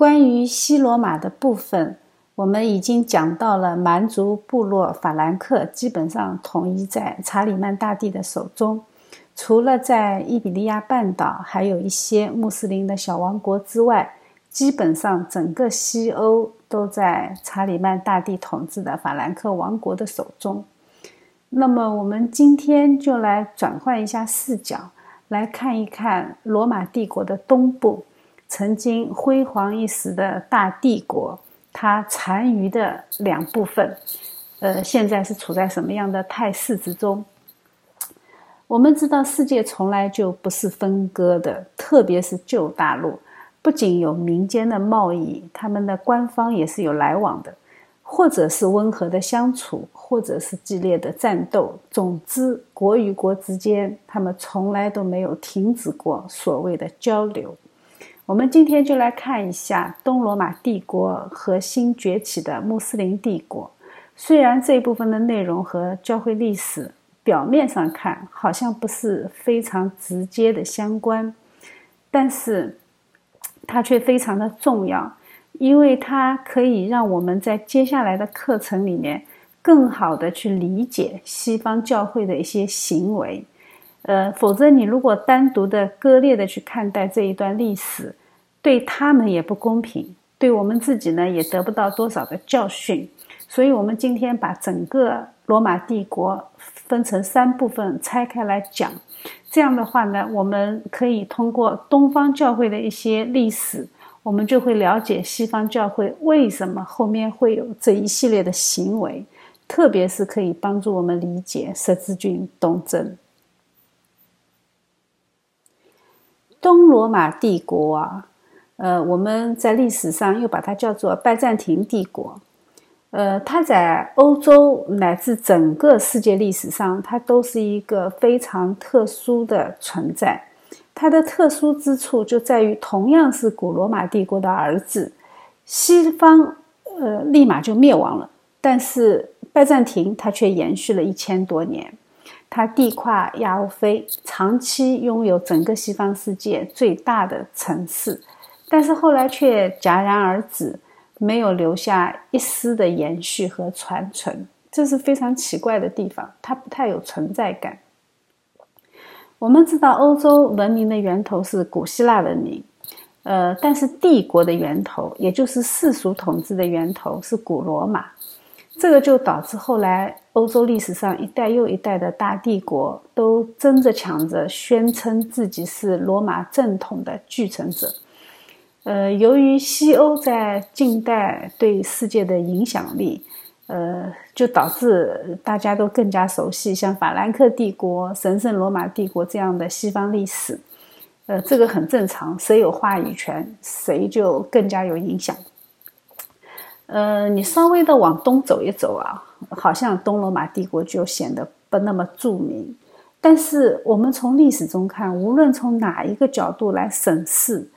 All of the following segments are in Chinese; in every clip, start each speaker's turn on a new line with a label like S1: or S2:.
S1: 关于西罗马的部分，我们已经讲到了蛮族部落法兰克基本上统一在查理曼大帝的手中，除了在伊比利亚半岛还有一些穆斯林的小王国之外，基本上整个西欧都在查理曼大帝统治的法兰克王国的手中。那么，我们今天就来转换一下视角，来看一看罗马帝国的东部。曾经辉煌一时的大帝国，它残余的两部分，呃，现在是处在什么样的态势之中？我们知道，世界从来就不是分割的，特别是旧大陆，不仅有民间的贸易，他们的官方也是有来往的，或者是温和的相处，或者是激烈的战斗。总之，国与国之间，他们从来都没有停止过所谓的交流。我们今天就来看一下东罗马帝国和新崛起的穆斯林帝国。虽然这一部分的内容和教会历史表面上看好像不是非常直接的相关，但是它却非常的重要，因为它可以让我们在接下来的课程里面更好的去理解西方教会的一些行为。呃，否则你如果单独的割裂的去看待这一段历史，对他们也不公平，对我们自己呢也得不到多少的教训，所以，我们今天把整个罗马帝国分成三部分拆开来讲。这样的话呢，我们可以通过东方教会的一些历史，我们就会了解西方教会为什么后面会有这一系列的行为，特别是可以帮助我们理解十字军东征。东罗马帝国啊。呃，我们在历史上又把它叫做拜占庭帝国。呃，它在欧洲乃至整个世界历史上，它都是一个非常特殊的存在。它的特殊之处就在于，同样是古罗马帝国的儿子，西方呃立马就灭亡了，但是拜占庭它却延续了一千多年。它地跨亚欧非，长期拥有整个西方世界最大的城市。但是后来却戛然而止，没有留下一丝的延续和传承，这是非常奇怪的地方。它不太有存在感。我们知道，欧洲文明的源头是古希腊文明，呃，但是帝国的源头，也就是世俗统治的源头是古罗马。这个就导致后来欧洲历史上一代又一代的大帝国都争着抢着宣称自己是罗马正统的继承者。呃，由于西欧在近代对世界的影响力，呃，就导致大家都更加熟悉像法兰克帝国、神圣罗马帝国这样的西方历史。呃，这个很正常，谁有话语权，谁就更加有影响。呃，你稍微的往东走一走啊，好像东罗马帝国就显得不那么著名。但是我们从历史中看，无论从哪一个角度来审视。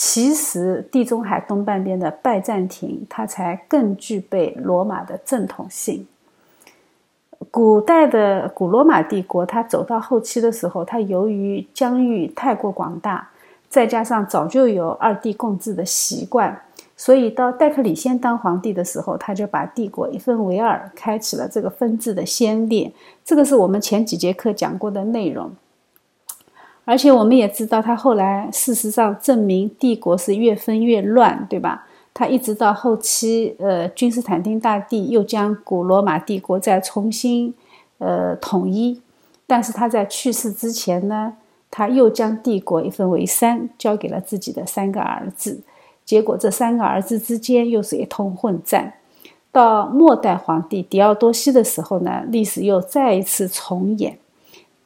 S1: 其实，地中海东半边的拜占庭，它才更具备罗马的正统性。古代的古罗马帝国，它走到后期的时候，它由于疆域太过广大，再加上早就有二帝共治的习惯，所以到戴克里先当皇帝的时候，他就把帝国一分为二，开启了这个分治的先例。这个是我们前几节课讲过的内容。而且我们也知道，他后来事实上证明帝国是越分越乱，对吧？他一直到后期，呃，君士坦丁大帝又将古罗马帝国再重新，呃，统一。但是他在去世之前呢，他又将帝国一分为三，交给了自己的三个儿子。结果这三个儿子之间又是一通混战。到末代皇帝狄奥多西的时候呢，历史又再一次重演。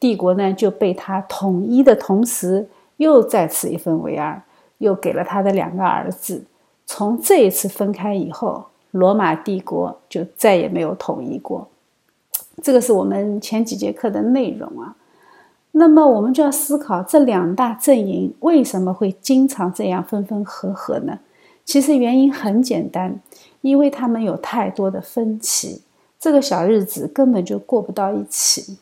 S1: 帝国呢就被他统一的同时，又再次一分为二，又给了他的两个儿子。从这一次分开以后，罗马帝国就再也没有统一过。这个是我们前几节课的内容啊。那么我们就要思考，这两大阵营为什么会经常这样分分合合呢？其实原因很简单，因为他们有太多的分歧，这个小日子根本就过不到一起。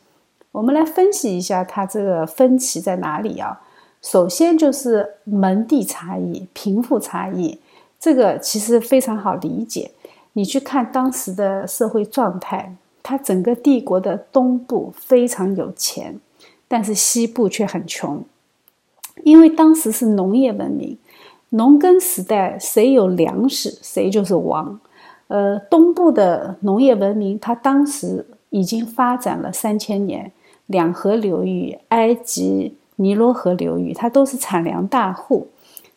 S1: 我们来分析一下它这个分歧在哪里啊？首先就是门第差异、贫富差异，这个其实非常好理解。你去看当时的社会状态，它整个帝国的东部非常有钱，但是西部却很穷，因为当时是农业文明，农耕时代，谁有粮食谁就是王。呃，东部的农业文明，它当时已经发展了三千年，两河流域、埃及尼罗河流域，它都是产粮大户。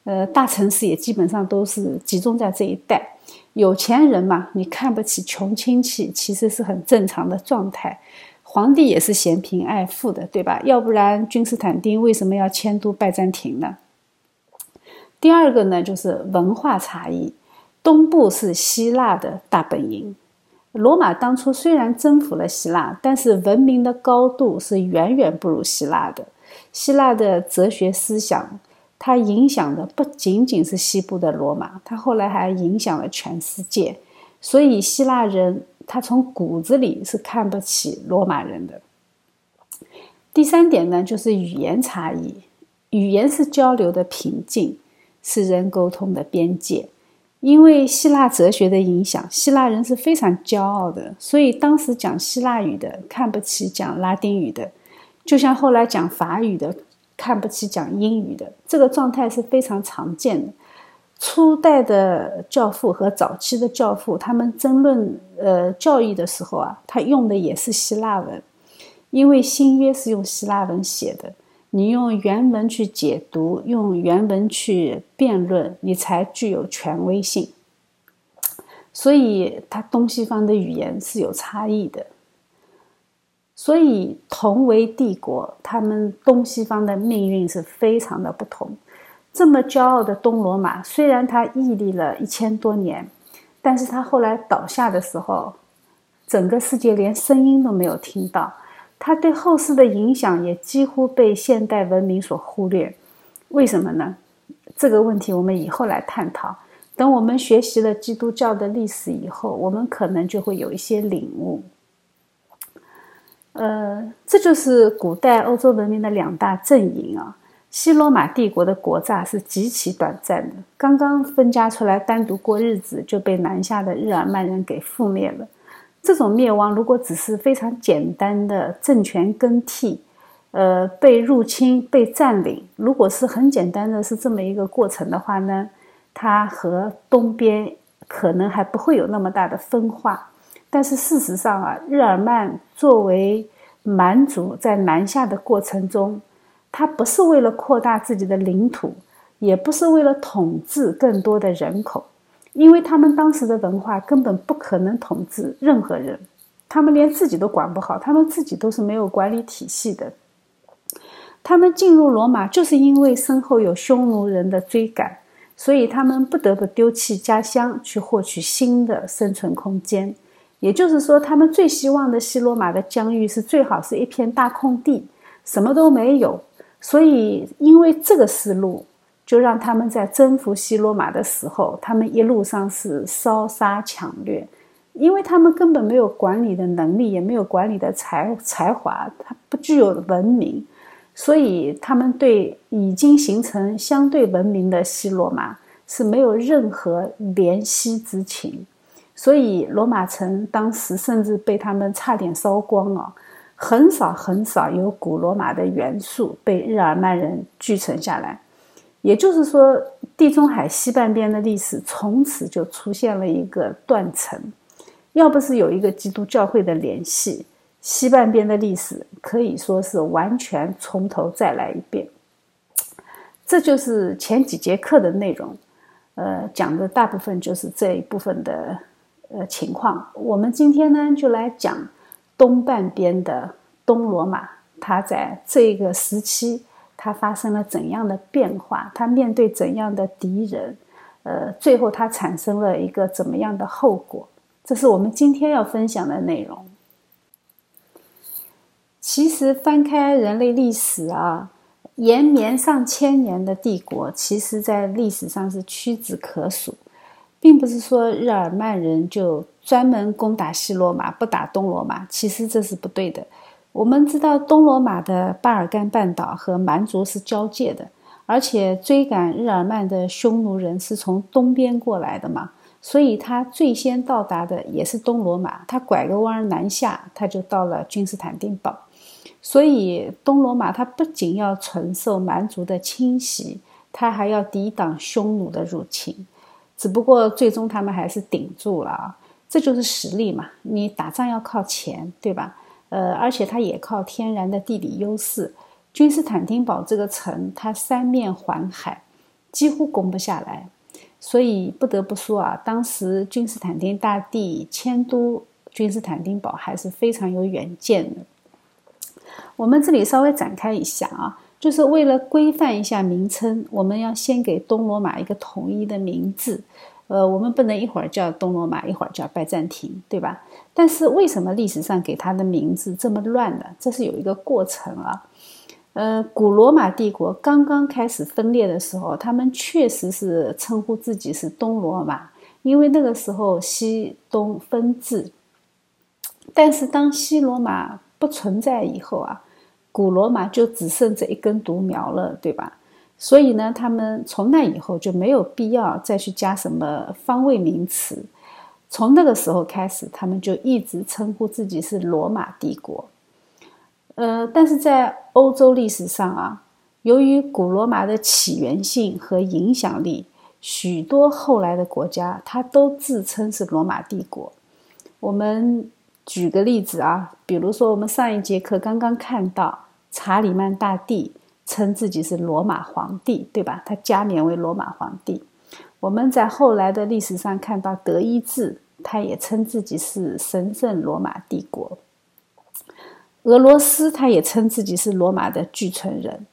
S1: 呃，大城市也基本上都是集中在这一带。有钱人嘛，你看不起穷亲戚，其实是很正常的状态。皇帝也是嫌贫爱富的，对吧？要不然君士坦丁为什么要迁都拜占庭呢？第二个呢，就是文化差异。东部是希腊的大本营，罗马当初虽然征服了希腊，但是文明的高度是远远不如希腊的。希腊的哲学思想。它影响的不仅仅是西部的罗马，它后来还影响了全世界。所以希腊人他从骨子里是看不起罗马人的。第三点呢，就是语言差异。语言是交流的瓶颈，是人沟通的边界。因为希腊哲学的影响，希腊人是非常骄傲的，所以当时讲希腊语的看不起讲拉丁语的，就像后来讲法语的。看不起讲英语的这个状态是非常常见的。初代的教父和早期的教父，他们争论呃教义的时候啊，他用的也是希腊文，因为新约是用希腊文写的，你用原文去解读，用原文去辩论，你才具有权威性。所以，他东西方的语言是有差异的。所以，同为帝国，他们东西方的命运是非常的不同。这么骄傲的东罗马，虽然它屹立了一千多年，但是它后来倒下的时候，整个世界连声音都没有听到。它对后世的影响也几乎被现代文明所忽略。为什么呢？这个问题我们以后来探讨。等我们学习了基督教的历史以后，我们可能就会有一些领悟。呃，这就是古代欧洲文明的两大阵营啊。西罗马帝国的国祚是极其短暂的，刚刚分家出来单独过日子，就被南下的日耳曼人给覆灭了。这种灭亡如果只是非常简单的政权更替，呃，被入侵、被占领，如果是很简单的是这么一个过程的话呢，它和东边可能还不会有那么大的分化。但是事实上啊，日耳曼作为蛮族在南下的过程中，他不是为了扩大自己的领土，也不是为了统治更多的人口，因为他们当时的文化根本不可能统治任何人，他们连自己都管不好，他们自己都是没有管理体系的。他们进入罗马就是因为身后有匈奴人的追赶，所以他们不得不丢弃家乡，去获取新的生存空间。也就是说，他们最希望的西罗马的疆域是最好是一片大空地，什么都没有。所以，因为这个思路，就让他们在征服西罗马的时候，他们一路上是烧杀抢掠，因为他们根本没有管理的能力，也没有管理的才才华，他不具有文明，所以他们对已经形成相对文明的西罗马是没有任何怜惜之情。所以，罗马城当时甚至被他们差点烧光啊！很少很少有古罗马的元素被日耳曼人继承下来。也就是说，地中海西半边的历史从此就出现了一个断层。要不是有一个基督教会的联系，西半边的历史可以说是完全从头再来一遍。这就是前几节课的内容，呃，讲的大部分就是这一部分的。呃，情况，我们今天呢就来讲东半边的东罗马，它在这个时期它发生了怎样的变化？它面对怎样的敌人？呃，最后它产生了一个怎么样的后果？这是我们今天要分享的内容。其实翻开人类历史啊，延绵上千年的帝国，其实在历史上是屈指可数。并不是说日耳曼人就专门攻打西罗马，不打东罗马。其实这是不对的。我们知道东罗马的巴尔干半岛和蛮族是交界的，而且追赶日耳曼的匈奴人是从东边过来的嘛，所以他最先到达的也是东罗马。他拐个弯南下，他就到了君士坦丁堡。所以东罗马他不仅要承受蛮族的侵袭，他还要抵挡匈奴的入侵。只不过最终他们还是顶住了啊，这就是实力嘛。你打仗要靠钱，对吧？呃，而且它也靠天然的地理优势。君士坦丁堡这个城，它三面环海，几乎攻不下来，所以不得不说啊，当时君士坦丁大帝迁都君士坦丁堡还是非常有远见的。我们这里稍微展开一下啊，就是为了规范一下名称，我们要先给东罗马一个统一的名字。呃，我们不能一会儿叫东罗马，一会儿叫拜占庭，对吧？但是为什么历史上给它的名字这么乱呢？这是有一个过程啊。呃，古罗马帝国刚刚开始分裂的时候，他们确实是称呼自己是东罗马，因为那个时候西东分治。但是当西罗马不存在以后啊，古罗马就只剩这一根独苗了，对吧？所以呢，他们从那以后就没有必要再去加什么方位名词。从那个时候开始，他们就一直称呼自己是罗马帝国。呃，但是在欧洲历史上啊，由于古罗马的起源性和影响力，许多后来的国家它都自称是罗马帝国。我们举个例子啊，比如说我们上一节课刚刚看到查理曼大帝称自己是罗马皇帝，对吧？他加冕为罗马皇帝。我们在后来的历史上看到德意志，他也称自己是神圣罗马帝国。俄罗斯，他也称自己是罗马的继承人。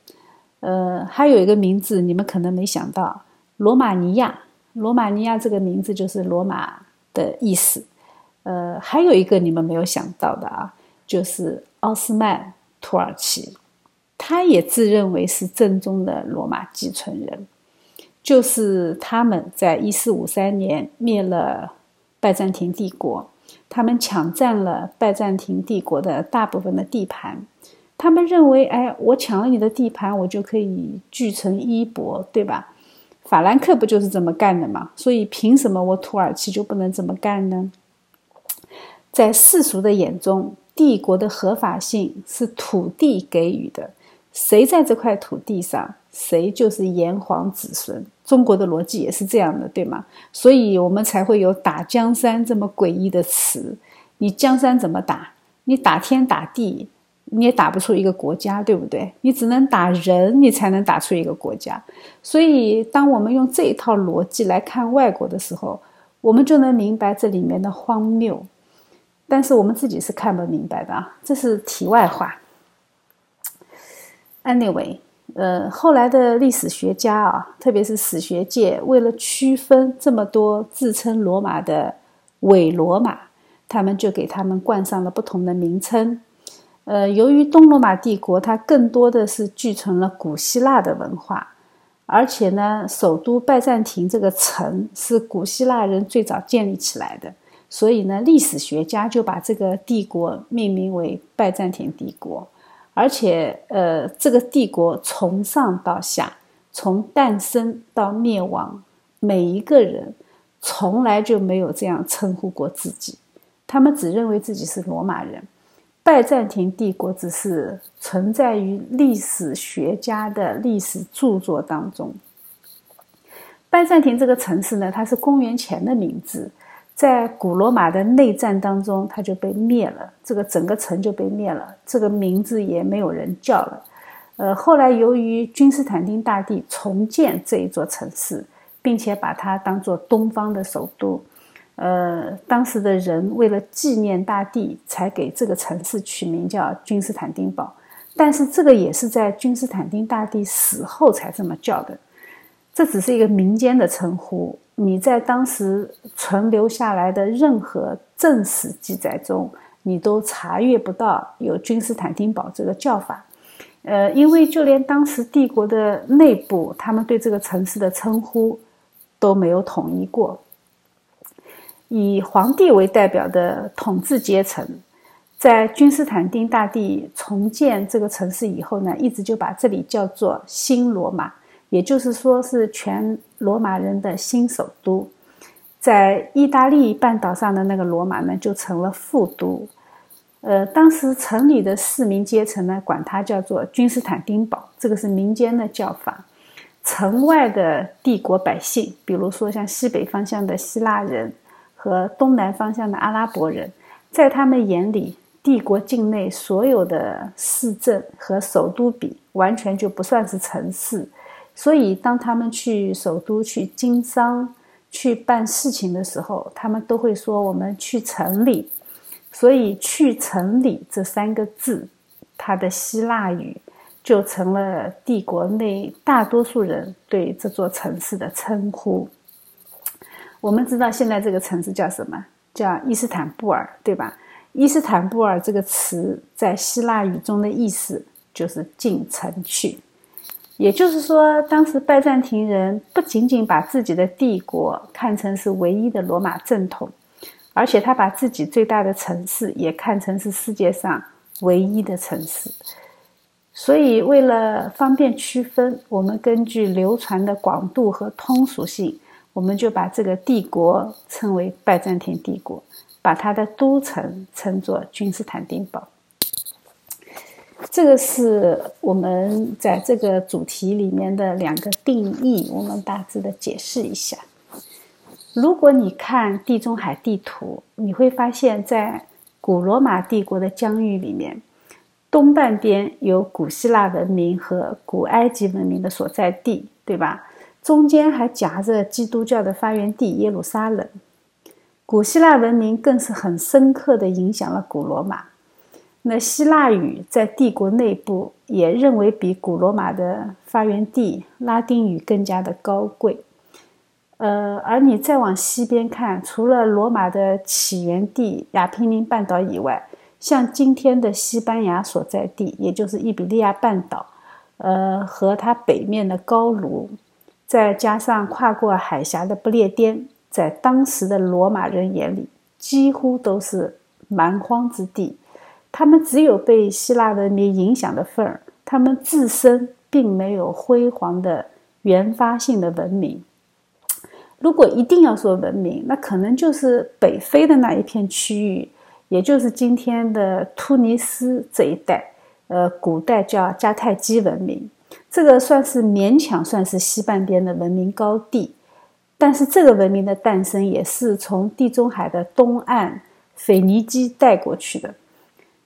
S1: 呃，还有一个名字，你们可能没想到，罗马尼亚。罗马尼亚这个名字就是罗马的意思。呃，还有一个你们没有想到的啊，就是奥斯曼土耳其，他也自认为是正宗的罗马继承人。就是他们在一四五三年灭了拜占庭帝国。他们抢占了拜占庭帝国的大部分的地盘，他们认为，哎，我抢了你的地盘，我就可以继承衣钵，对吧？法兰克不就是这么干的吗？所以，凭什么我土耳其就不能这么干呢？在世俗的眼中，帝国的合法性是土地给予的，谁在这块土地上？谁就是炎黄子孙？中国的逻辑也是这样的，对吗？所以我们才会有打江山这么诡异的词。你江山怎么打？你打天打地，你也打不出一个国家，对不对？你只能打人，你才能打出一个国家。所以，当我们用这一套逻辑来看外国的时候，我们就能明白这里面的荒谬。但是我们自己是看不明白的啊，这是题外话。Anyway。呃，后来的历史学家啊，特别是史学界，为了区分这么多自称罗马的伪罗马，他们就给他们冠上了不同的名称。呃，由于东罗马帝国它更多的是继承了古希腊的文化，而且呢，首都拜占庭这个城是古希腊人最早建立起来的，所以呢，历史学家就把这个帝国命名为拜占庭帝国。而且，呃，这个帝国从上到下，从诞生到灭亡，每一个人从来就没有这样称呼过自己。他们只认为自己是罗马人。拜占庭帝国只是存在于历史学家的历史著作当中。拜占庭这个城市呢，它是公元前的名字。在古罗马的内战当中，它就被灭了，这个整个城就被灭了，这个名字也没有人叫了。呃，后来由于君士坦丁大帝重建这一座城市，并且把它当做东方的首都，呃，当时的人为了纪念大帝，才给这个城市取名叫君士坦丁堡。但是这个也是在君士坦丁大帝死后才这么叫的，这只是一个民间的称呼。你在当时存留下来的任何正史记载中，你都查阅不到有君士坦丁堡这个叫法。呃，因为就连当时帝国的内部，他们对这个城市的称呼都没有统一过。以皇帝为代表的统治阶层，在君士坦丁大帝重建这个城市以后呢，一直就把这里叫做新罗马。也就是说是全罗马人的新首都。在意大利半岛上的那个罗马呢，就成了副都。呃，当时城里的市民阶层呢，管它叫做君士坦丁堡，这个是民间的叫法。城外的帝国百姓，比如说像西北方向的希腊人和东南方向的阿拉伯人，在他们眼里，帝国境内所有的市镇和首都比，完全就不算是城市。所以，当他们去首都去经商、去办事情的时候，他们都会说：“我们去城里。”所以，“去城里”这三个字，它的希腊语就成了帝国内大多数人对这座城市的称呼。我们知道，现在这个城市叫什么？叫伊斯坦布尔，对吧？伊斯坦布尔这个词在希腊语中的意思就是“进城去”。也就是说，当时拜占庭人不仅仅把自己的帝国看成是唯一的罗马正统。而且他把自己最大的城市也看成是世界上唯一的城市，所以为了方便区分，我们根据流传的广度和通俗性，我们就把这个帝国称为拜占庭帝国，把它的都城称作君士坦丁堡。这个是我们在这个主题里面的两个定义，我们大致的解释一下。如果你看地中海地图，你会发现在古罗马帝国的疆域里面，东半边有古希腊文明和古埃及文明的所在地，对吧？中间还夹着基督教的发源地耶路撒冷。古希腊文明更是很深刻地影响了古罗马。那希腊语在帝国内部也认为比古罗马的发源地拉丁语更加的高贵。呃，而你再往西边看，除了罗马的起源地亚平宁半岛以外，像今天的西班牙所在地，也就是伊比利亚半岛，呃，和它北面的高卢，再加上跨过海峡的不列颠，在当时的罗马人眼里，几乎都是蛮荒之地。他们只有被希腊文明影响的份儿，他们自身并没有辉煌的原发性的文明。如果一定要说文明，那可能就是北非的那一片区域，也就是今天的突尼斯这一带。呃，古代叫迦太基文明，这个算是勉强算是西半边的文明高地。但是这个文明的诞生也是从地中海的东岸腓尼基带过去的，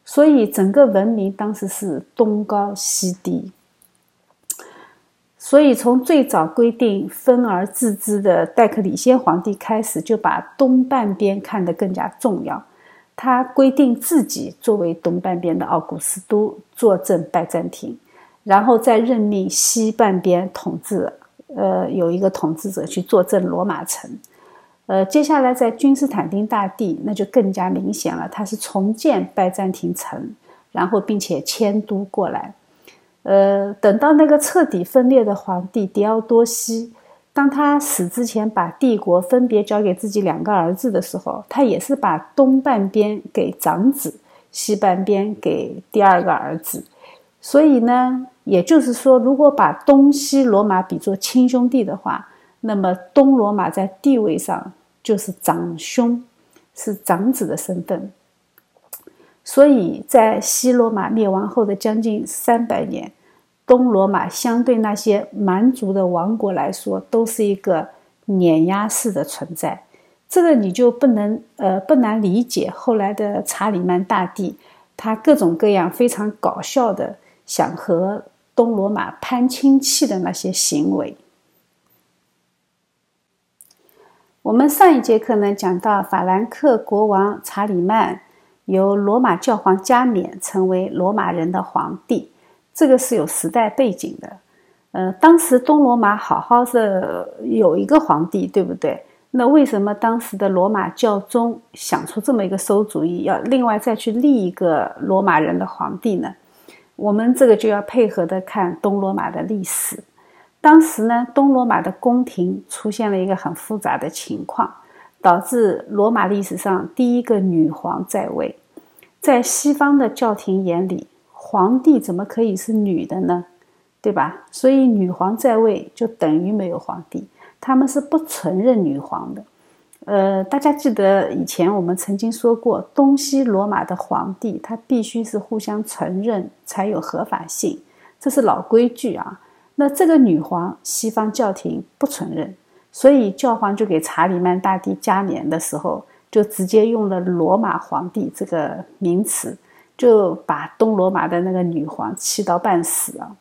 S1: 所以整个文明当时是东高西低。所以，从最早规定分而治之的戴克里先皇帝开始，就把东半边看得更加重要。他规定自己作为东半边的奥古斯都坐镇拜占庭，然后再任命西半边统治，呃，有一个统治者去坐镇罗马城。呃，接下来在君士坦丁大帝，那就更加明显了，他是重建拜占庭城，然后并且迁都过来。呃，等到那个彻底分裂的皇帝狄奥多西，当他死之前把帝国分别交给自己两个儿子的时候，他也是把东半边给长子，西半边给第二个儿子。所以呢，也就是说，如果把东西罗马比作亲兄弟的话，那么东罗马在地位上就是长兄，是长子的身份。所以在西罗马灭亡后的将近三百年，东罗马相对那些蛮族的王国来说，都是一个碾压式的存在。这个你就不能呃不难理解。后来的查理曼大帝，他各种各样非常搞笑的想和东罗马攀亲戚的那些行为。我们上一节课呢讲到法兰克国王查理曼。由罗马教皇加冕成为罗马人的皇帝，这个是有时代背景的。呃，当时东罗马好好是有一个皇帝，对不对？那为什么当时的罗马教宗想出这么一个馊主意，要另外再去立一个罗马人的皇帝呢？我们这个就要配合的看东罗马的历史。当时呢，东罗马的宫廷出现了一个很复杂的情况。导致罗马历史上第一个女皇在位，在西方的教廷眼里，皇帝怎么可以是女的呢？对吧？所以女皇在位就等于没有皇帝，他们是不承认女皇的。呃，大家记得以前我们曾经说过，东西罗马的皇帝他必须是互相承认才有合法性，这是老规矩啊。那这个女皇，西方教廷不承认，所以教皇就给查理曼大帝加冕的时候，就直接用了罗马皇帝这个名词，就把东罗马的那个女皇气到半死啊。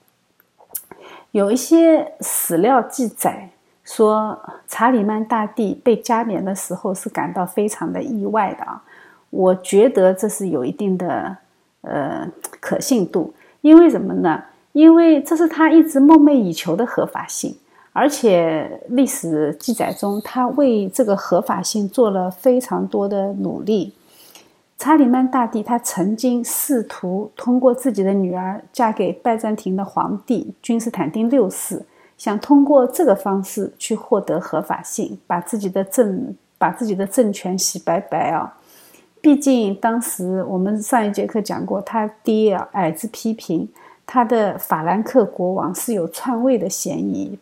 S1: 有一些史料记载。说查理曼大帝被加冕的时候是感到非常的意外的啊，我觉得这是有一定的呃可信度，因为什么呢？因为这是他一直梦寐以求的合法性，而且历史记载中他为这个合法性做了非常多的努力。查理曼大帝他曾经试图通过自己的女儿嫁给拜占庭的皇帝君士坦丁六世。想通过这个方式去获得合法性，把自己的政把自己的政权洗白白啊！毕竟当时我们上一节课讲过，他爹啊矮子批评他的法兰克国王是有篡位的嫌疑。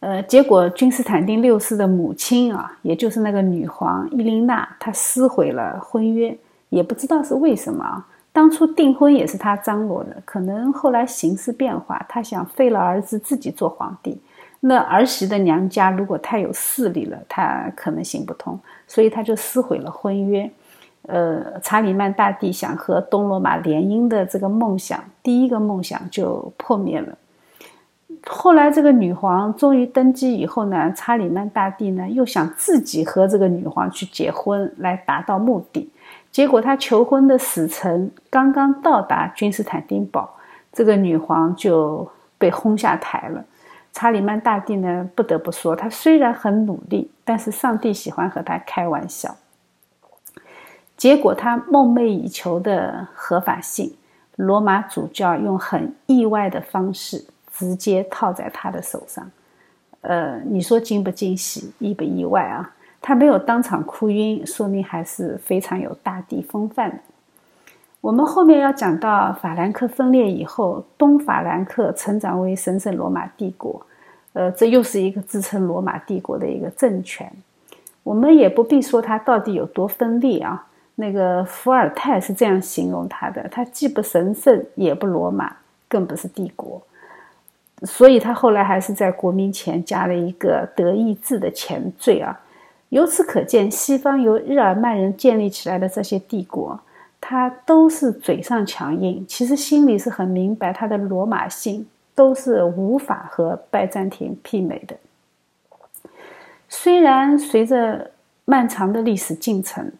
S1: 呃，结果君士坦丁六世的母亲啊，也就是那个女皇伊琳娜，她撕毁了婚约，也不知道是为什么啊。当初订婚也是他张罗的，可能后来形势变化，他想废了儿子自己做皇帝。那儿媳的娘家如果太有势力了，他可能行不通，所以他就撕毁了婚约。呃，查理曼大帝想和东罗马联姻的这个梦想，第一个梦想就破灭了。后来这个女皇终于登基以后呢，查理曼大帝呢又想自己和这个女皇去结婚，来达到目的。结果，他求婚的使臣刚刚到达君士坦丁堡，这个女皇就被轰下台了。查理曼大帝呢，不得不说，他虽然很努力，但是上帝喜欢和他开玩笑。结果，他梦寐以求的合法性，罗马主教用很意外的方式直接套在他的手上。呃，你说惊不惊喜，意不意外啊？他没有当场哭晕，说明还是非常有大地风范的。我们后面要讲到法兰克分裂以后，东法兰克成长为神圣罗马帝国，呃，这又是一个支撑罗马帝国的一个政权。我们也不必说它到底有多分裂啊。那个伏尔泰是这样形容他的：他既不神圣，也不罗马，更不是帝国。所以他后来还是在国民前加了一个德意志的前缀啊。由此可见，西方由日耳曼人建立起来的这些帝国，他都是嘴上强硬，其实心里是很明白，他的罗马性都是无法和拜占庭媲美的。虽然随着漫长的历史进程，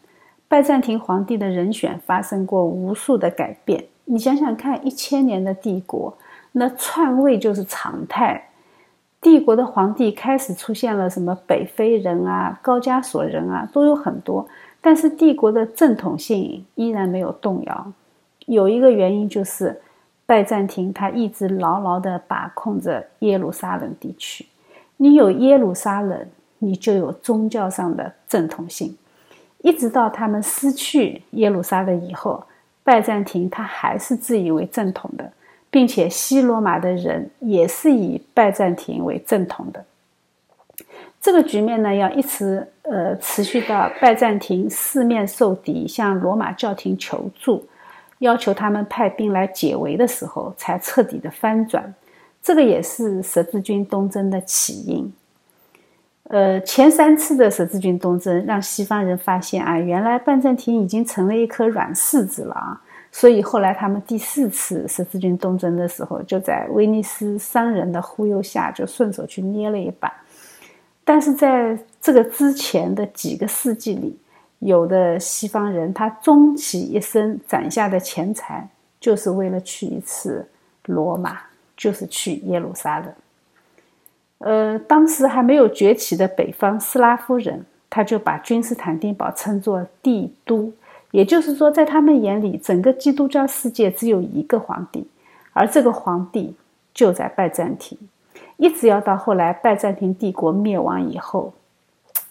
S1: 拜占庭皇帝的人选发生过无数的改变，你想想看，一千年的帝国，那篡位就是常态。帝国的皇帝开始出现了什么北非人啊、高加索人啊，都有很多，但是帝国的正统性依然没有动摇。有一个原因就是拜占庭他一直牢牢地把控着耶路撒冷地区。你有耶路撒冷，你就有宗教上的正统性。一直到他们失去耶路撒冷以后，拜占庭他还是自以为正统的。并且西罗马的人也是以拜占庭为正统的。这个局面呢，要一直呃持续到拜占庭四面受敌，向罗马教廷求助，要求他们派兵来解围的时候，才彻底的翻转。这个也是十字军东征的起因。呃，前三次的十字军东征让西方人发现啊，原来拜占庭已经成了一颗软柿子了啊。所以后来他们第四次十字军东征的时候，就在威尼斯商人的忽悠下，就顺手去捏了一把。但是在这个之前的几个世纪里，有的西方人他终其一生攒下的钱财，就是为了去一次罗马，就是去耶路撒冷。呃，当时还没有崛起的北方斯拉夫人，他就把君士坦丁堡称作帝都。也就是说，在他们眼里，整个基督教世界只有一个皇帝，而这个皇帝就在拜占庭。一直要到后来拜占庭帝国灭亡以后，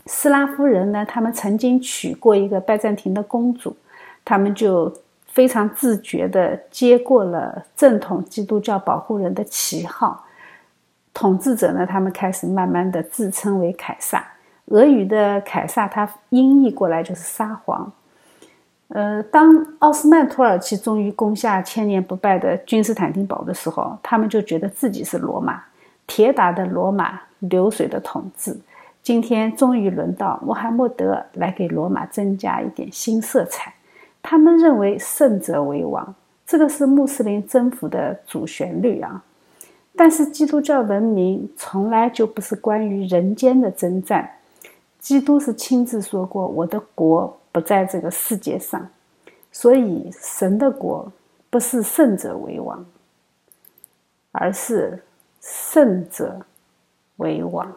S1: 斯拉夫人呢，他们曾经娶过一个拜占庭的公主，他们就非常自觉地接过了正统基督教保护人的旗号。统治者呢，他们开始慢慢的自称为凯撒。俄语的凯撒，它音译过来就是沙皇。呃，当奥斯曼土耳其终于攻下千年不败的君士坦丁堡的时候，他们就觉得自己是罗马，铁打的罗马，流水的统治。今天终于轮到穆罕默德来给罗马增加一点新色彩。他们认为胜者为王，这个是穆斯林征服的主旋律啊。但是基督教文明从来就不是关于人间的征战。基督是亲自说过：“我的国。”不在这个世界上，所以神的国不是胜者为王，而是胜者为王。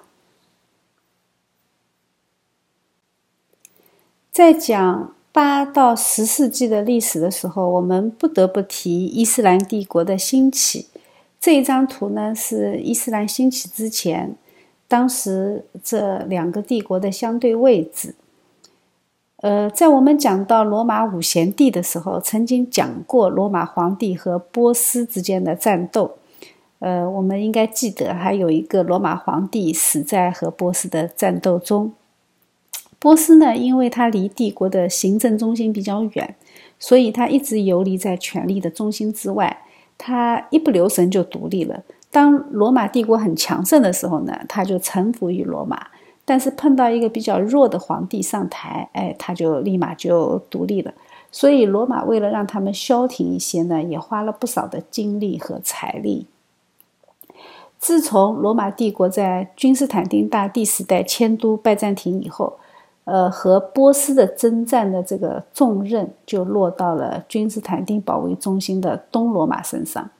S1: 在讲八到十世纪的历史的时候，我们不得不提伊斯兰帝国的兴起。这一张图呢，是伊斯兰兴起之前，当时这两个帝国的相对位置。呃，在我们讲到罗马五贤帝的时候，曾经讲过罗马皇帝和波斯之间的战斗。呃，我们应该记得，还有一个罗马皇帝死在和波斯的战斗中。波斯呢，因为它离帝国的行政中心比较远，所以它一直游离在权力的中心之外。他一不留神就独立了。当罗马帝国很强盛的时候呢，他就臣服于罗马。但是碰到一个比较弱的皇帝上台，哎，他就立马就独立了。所以罗马为了让他们消停一些呢，也花了不少的精力和财力。自从罗马帝国在君士坦丁大帝时代迁都拜占庭以后，呃，和波斯的征战的这个重任就落到了君士坦丁堡为中心的东罗马身上。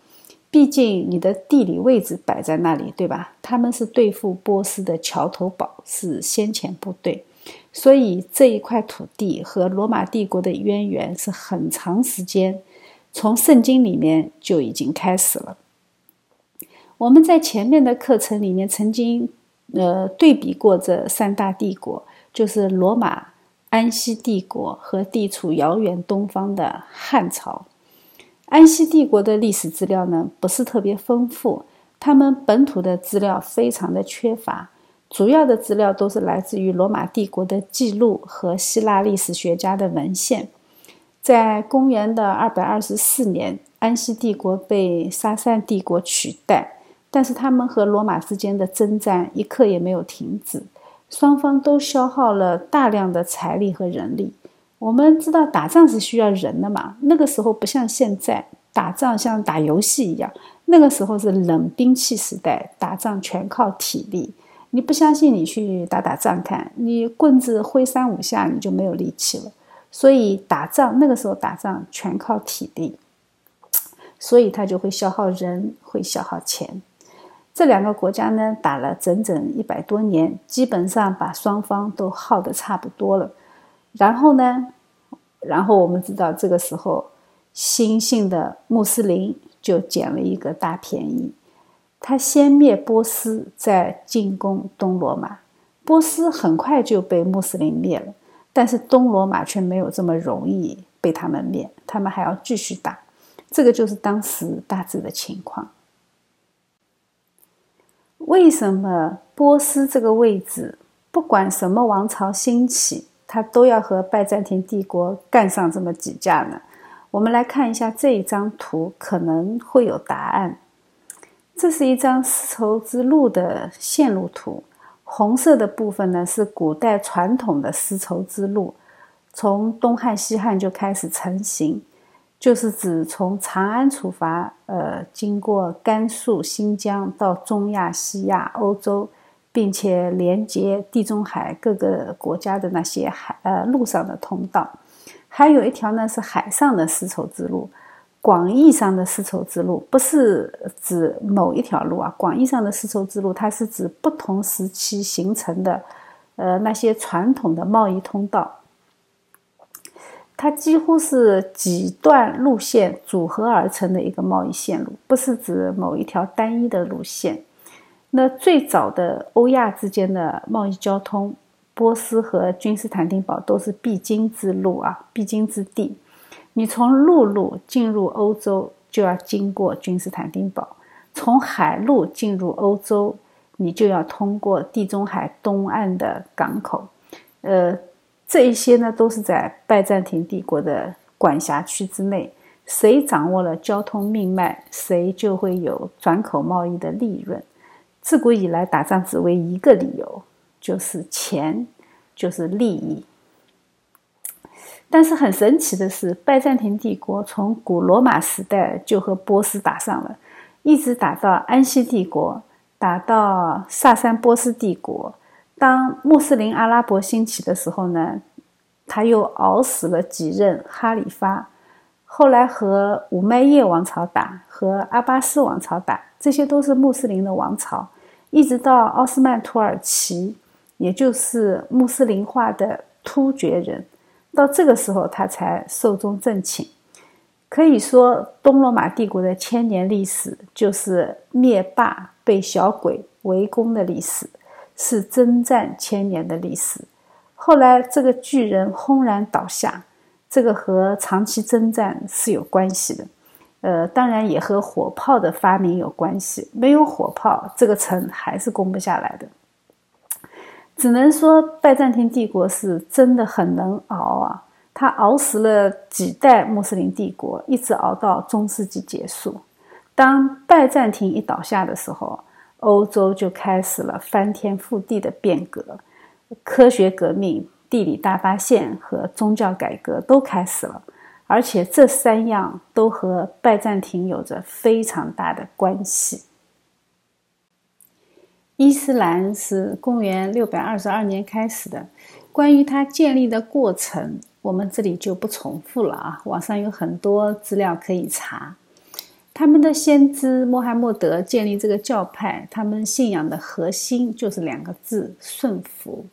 S1: 毕竟你的地理位置摆在那里，对吧？他们是对付波斯的桥头堡，是先遣部队，所以这一块土地和罗马帝国的渊源是很长时间，从圣经里面就已经开始了。我们在前面的课程里面曾经呃对比过这三大帝国，就是罗马、安息帝国和地处遥远东方的汉朝。安息帝国的历史资料呢，不是特别丰富，他们本土的资料非常的缺乏，主要的资料都是来自于罗马帝国的记录和希腊历史学家的文献。在公元的二百二十四年，安息帝国被沙珊帝国取代，但是他们和罗马之间的征战一刻也没有停止，双方都消耗了大量的财力和人力。我们知道打仗是需要人的嘛？那个时候不像现在打仗像打游戏一样，那个时候是冷兵器时代，打仗全靠体力。你不相信，你去打打仗看，你棍子挥三五下你就没有力气了。所以打仗那个时候打仗全靠体力，所以他就会消耗人，会消耗钱。这两个国家呢打了整整一百多年，基本上把双方都耗得差不多了。然后呢？然后我们知道，这个时候新兴的穆斯林就捡了一个大便宜。他先灭波斯，再进攻东罗马。波斯很快就被穆斯林灭了，但是东罗马却没有这么容易被他们灭，他们还要继续打。这个就是当时大致的情况。为什么波斯这个位置，不管什么王朝兴起？他都要和拜占庭帝国干上这么几架呢？我们来看一下这一张图，可能会有答案。这是一张丝绸之路的线路图，红色的部分呢是古代传统的丝绸之路，从东汉、西汉就开始成型，就是指从长安出发，呃，经过甘肃、新疆到中亚、西亚、欧洲。并且连接地中海各个国家的那些海呃路上的通道，还有一条呢是海上的丝绸之路。广义上的丝绸之路不是指某一条路啊，广义上的丝绸之路它是指不同时期形成的呃那些传统的贸易通道。它几乎是几段路线组合而成的一个贸易线路，不是指某一条单一的路线。那最早的欧亚之间的贸易交通，波斯和君士坦丁堡都是必经之路啊，必经之地。你从陆路进入欧洲，就要经过君士坦丁堡；从海路进入欧洲，你就要通过地中海东岸的港口。呃，这一些呢，都是在拜占庭帝国的管辖区之内。谁掌握了交通命脉，谁就会有转口贸易的利润。自古以来，打仗只为一个理由，就是钱，就是利益。但是很神奇的是，拜占庭帝国从古罗马时代就和波斯打上了，一直打到安息帝国，打到萨珊波斯帝国。当穆斯林阿拉伯兴起的时候呢，他又熬死了几任哈里发。后来和五麦叶王朝打，和阿巴斯王朝打，这些都是穆斯林的王朝。一直到奥斯曼土耳其，也就是穆斯林化的突厥人，到这个时候他才寿终正寝。可以说，东罗马帝国的千年历史就是灭霸被小鬼围攻的历史，是征战千年的历史。后来这个巨人轰然倒下。这个和长期征战是有关系的，呃，当然也和火炮的发明有关系。没有火炮，这个城还是攻不下来的。只能说拜占庭帝国是真的很能熬啊！他熬死了几代穆斯林帝国，一直熬到中世纪结束。当拜占庭一倒下的时候，欧洲就开始了翻天覆地的变革，科学革命。地理大发现和宗教改革都开始了，而且这三样都和拜占庭有着非常大的关系。伊斯兰是公元六百二十二年开始的，关于它建立的过程，我们这里就不重复了啊，网上有很多资料可以查。他们的先知穆罕默德建立这个教派，他们信仰的核心就是两个字：顺服。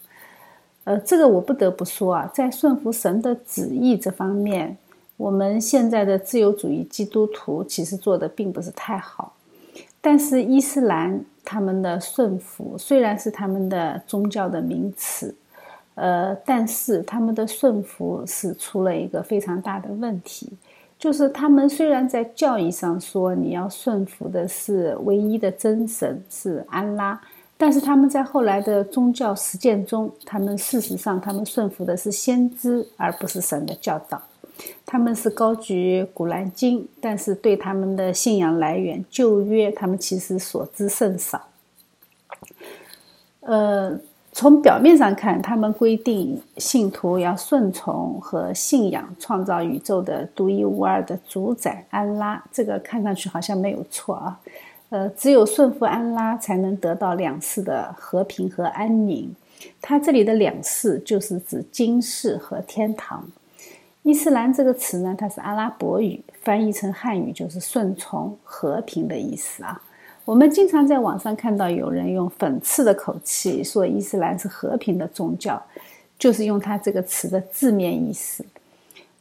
S1: 呃，这个我不得不说啊，在顺服神的旨意这方面，我们现在的自由主义基督徒其实做的并不是太好。但是伊斯兰他们的顺服虽然是他们的宗教的名词，呃，但是他们的顺服是出了一个非常大的问题，就是他们虽然在教义上说你要顺服的是唯一的真神是安拉。但是他们在后来的宗教实践中，他们事实上他们顺服的是先知，而不是神的教导。他们是高举古兰经，但是对他们的信仰来源旧约，他们其实所知甚少。呃，从表面上看，他们规定信徒要顺从和信仰创造宇宙的独一无二的主宰安拉，这个看上去好像没有错啊。呃，只有顺服安拉，才能得到两世的和平和安宁。它这里的两世就是指今世和天堂。伊斯兰这个词呢，它是阿拉伯语，翻译成汉语就是顺从、和平的意思啊。我们经常在网上看到有人用讽刺的口气说伊斯兰是和平的宗教，就是用它这个词的字面意思。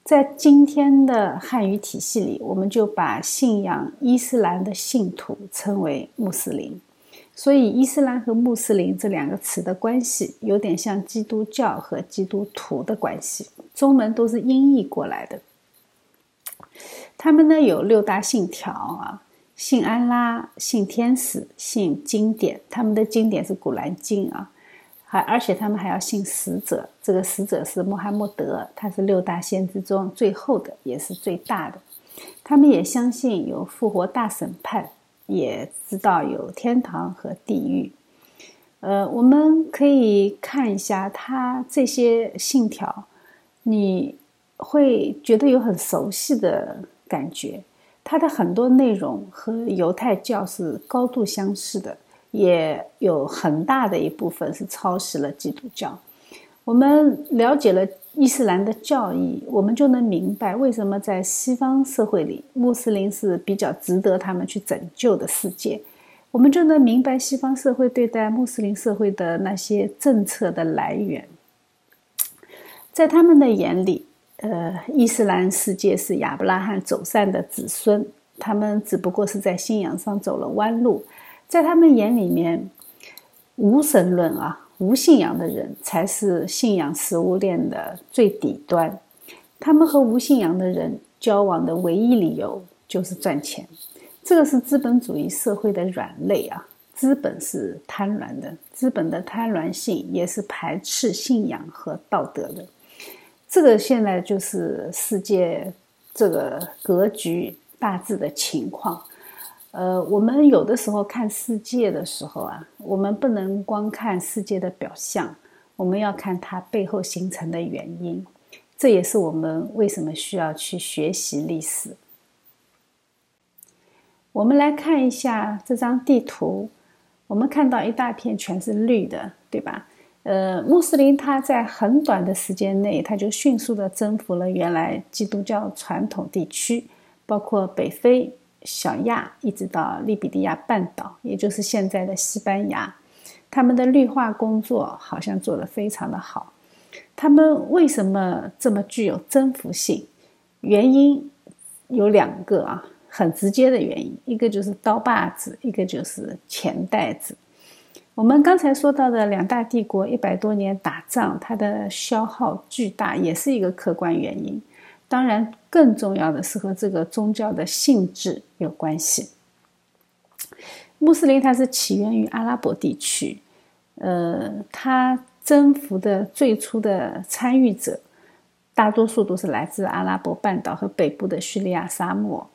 S1: 在今天的汉语体系里，我们就把信仰伊斯兰的信徒称为穆斯林，所以伊斯兰和穆斯林这两个词的关系有点像基督教和基督徒的关系，中文都是音译过来的。他们呢有六大信条啊，信安拉，信天使，信经典，他们的经典是古兰经啊。还而且他们还要信使者，这个使者是穆罕默德，他是六大先知中最后的，也是最大的。他们也相信有复活大审判，也知道有天堂和地狱。呃，我们可以看一下他这些信条，你会觉得有很熟悉的感觉。他的很多内容和犹太教是高度相似的。也有很大的一部分是抄袭了基督教。我们了解了伊斯兰的教义，我们就能明白为什么在西方社会里，穆斯林是比较值得他们去拯救的世界。我们就能明白西方社会对待穆斯林社会的那些政策的来源。在他们的眼里，呃，伊斯兰世界是亚伯拉罕走散的子孙，他们只不过是在信仰上走了弯路。在他们眼里面，无神论啊，无信仰的人才是信仰食物链的最底端。他们和无信仰的人交往的唯一理由就是赚钱。这个是资本主义社会的软肋啊！资本是贪婪的，资本的贪婪性也是排斥信仰和道德的。这个现在就是世界这个格局大致的情况。呃，我们有的时候看世界的时候啊，我们不能光看世界的表象，我们要看它背后形成的原因。这也是我们为什么需要去学习历史。我们来看一下这张地图，我们看到一大片全是绿的，对吧？呃，穆斯林他在很短的时间内，他就迅速的征服了原来基督教传统地区，包括北非、小亚，一直到利比利亚半岛，也就是现在的西班牙。他们的绿化工作好像做得非常的好。他们为什么这么具有征服性？原因有两个啊，很直接的原因，一个就是刀把子，一个就是钱袋子。我们刚才说到的两大帝国一百多年打仗，它的消耗巨大，也是一个客观原因。当然，更重要的是和这个宗教的性质有关系。穆斯林它是起源于阿拉伯地区，呃，它征服的最初的参与者，大多数都是来自阿拉伯半岛和北部的叙利亚沙漠。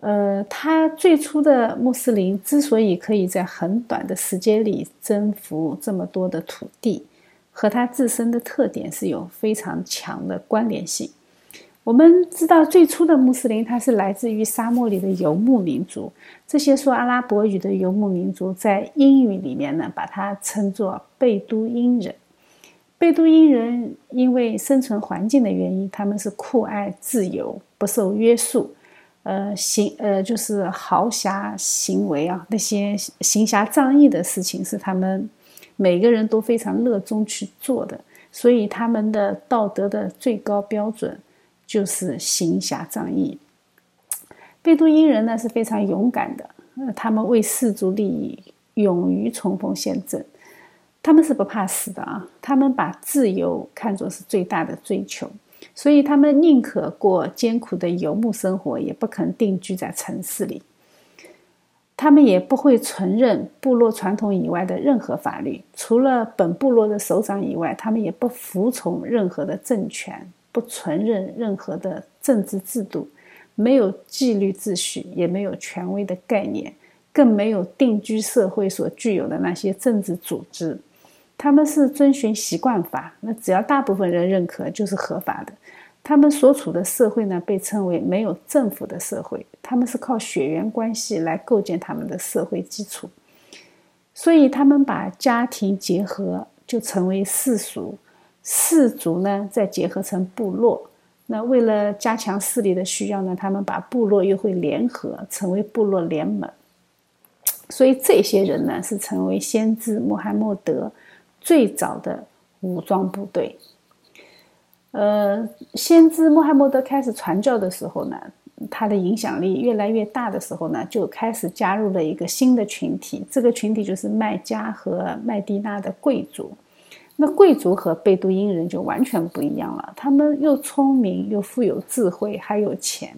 S1: 呃，他最初的穆斯林之所以可以在很短的时间里征服这么多的土地，和他自身的特点是有非常强的关联性。我们知道，最初的穆斯林他是来自于沙漠里的游牧民族，这些说阿拉伯语的游牧民族在英语里面呢，把它称作贝都因人。贝都因人因为生存环境的原因，他们是酷爱自由，不受约束。呃，行呃，就是豪侠行为啊，那些行侠仗义的事情是他们每个人都非常热衷去做的，所以他们的道德的最高标准就是行侠仗义。贝都因人呢是非常勇敢的，呃，他们为氏族利益勇于冲锋陷阵，他们是不怕死的啊，他们把自由看作是最大的追求。所以他们宁可过艰苦的游牧生活，也不肯定居在城市里。他们也不会承认部落传统以外的任何法律，除了本部落的首长以外，他们也不服从任何的政权，不承认任何的政治制度，没有纪律秩序，也没有权威的概念，更没有定居社会所具有的那些政治组织。他们是遵循习惯法，那只要大部分人认可就是合法的。他们所处的社会呢，被称为没有政府的社会。他们是靠血缘关系来构建他们的社会基础，所以他们把家庭结合就成为氏族，氏族呢再结合成部落。那为了加强势力的需要呢，他们把部落又会联合成为部落联盟。所以这些人呢，是成为先知穆罕默德。最早的武装部队，呃，先知穆罕默德开始传教的时候呢，他的影响力越来越大的时候呢，就开始加入了一个新的群体。这个群体就是麦加和麦地那的贵族。那贵族和贝都因人就完全不一样了，他们又聪明又富有智慧，还有钱。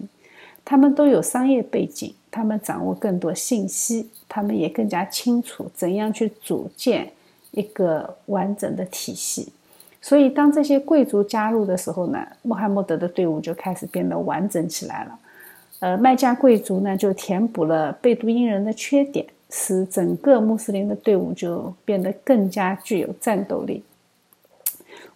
S1: 他们都有商业背景，他们掌握更多信息，他们也更加清楚怎样去组建。一个完整的体系，所以当这些贵族加入的时候呢，穆罕默德的队伍就开始变得完整起来了。呃，麦加贵族呢就填补了贝都因人的缺点，使整个穆斯林的队伍就变得更加具有战斗力。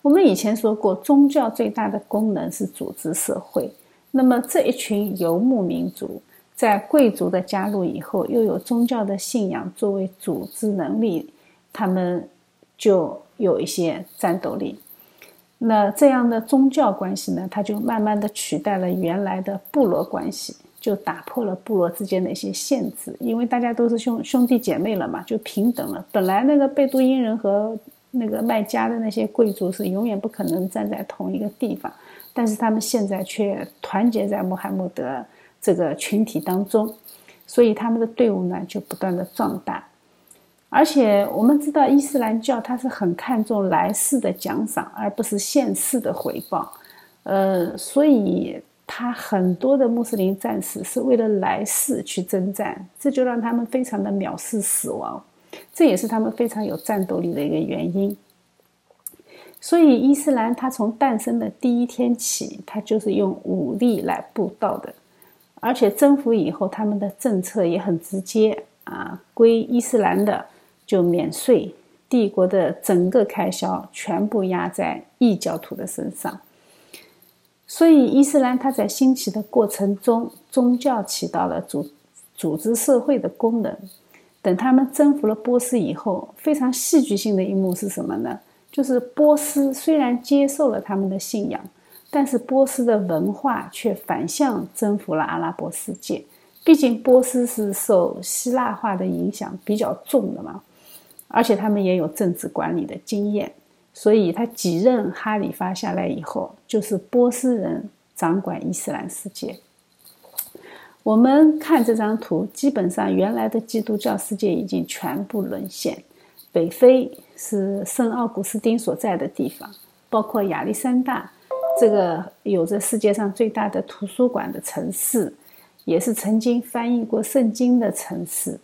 S1: 我们以前说过，宗教最大的功能是组织社会。那么这一群游牧民族在贵族的加入以后，又有宗教的信仰作为组织能力。他们就有一些战斗力，那这样的宗教关系呢，它就慢慢的取代了原来的部落关系，就打破了部落之间的一些限制，因为大家都是兄兄弟姐妹了嘛，就平等了。本来那个贝都因人和那个麦加的那些贵族是永远不可能站在同一个地方，但是他们现在却团结在穆罕默德这个群体当中，所以他们的队伍呢就不断的壮大。而且我们知道，伊斯兰教它是很看重来世的奖赏，而不是现世的回报。呃，所以他很多的穆斯林战士是为了来世去征战，这就让他们非常的藐视死亡，这也是他们非常有战斗力的一个原因。所以，伊斯兰它从诞生的第一天起，它就是用武力来布道的，而且征服以后，他们的政策也很直接啊，归伊斯兰的就免税，帝国的整个开销全部压在异教徒的身上。所以，伊斯兰它在兴起的过程中，宗教起到了组组织社会的功能。等他们征服了波斯以后，非常戏剧性的一幕是什么呢？就是波斯虽然接受了他们的信仰，但是波斯的文化却反向征服了阿拉伯世界。毕竟波斯是受希腊化的影响比较重的嘛，而且他们也有政治管理的经验，所以他几任哈里发下来以后，就是波斯人掌管伊斯兰世界。我们看这张图，基本上原来的基督教世界已经全部沦陷。北非是圣奥古斯丁所在的地方，包括亚历山大，这个有着世界上最大的图书馆的城市，也是曾经翻译过圣经的城市。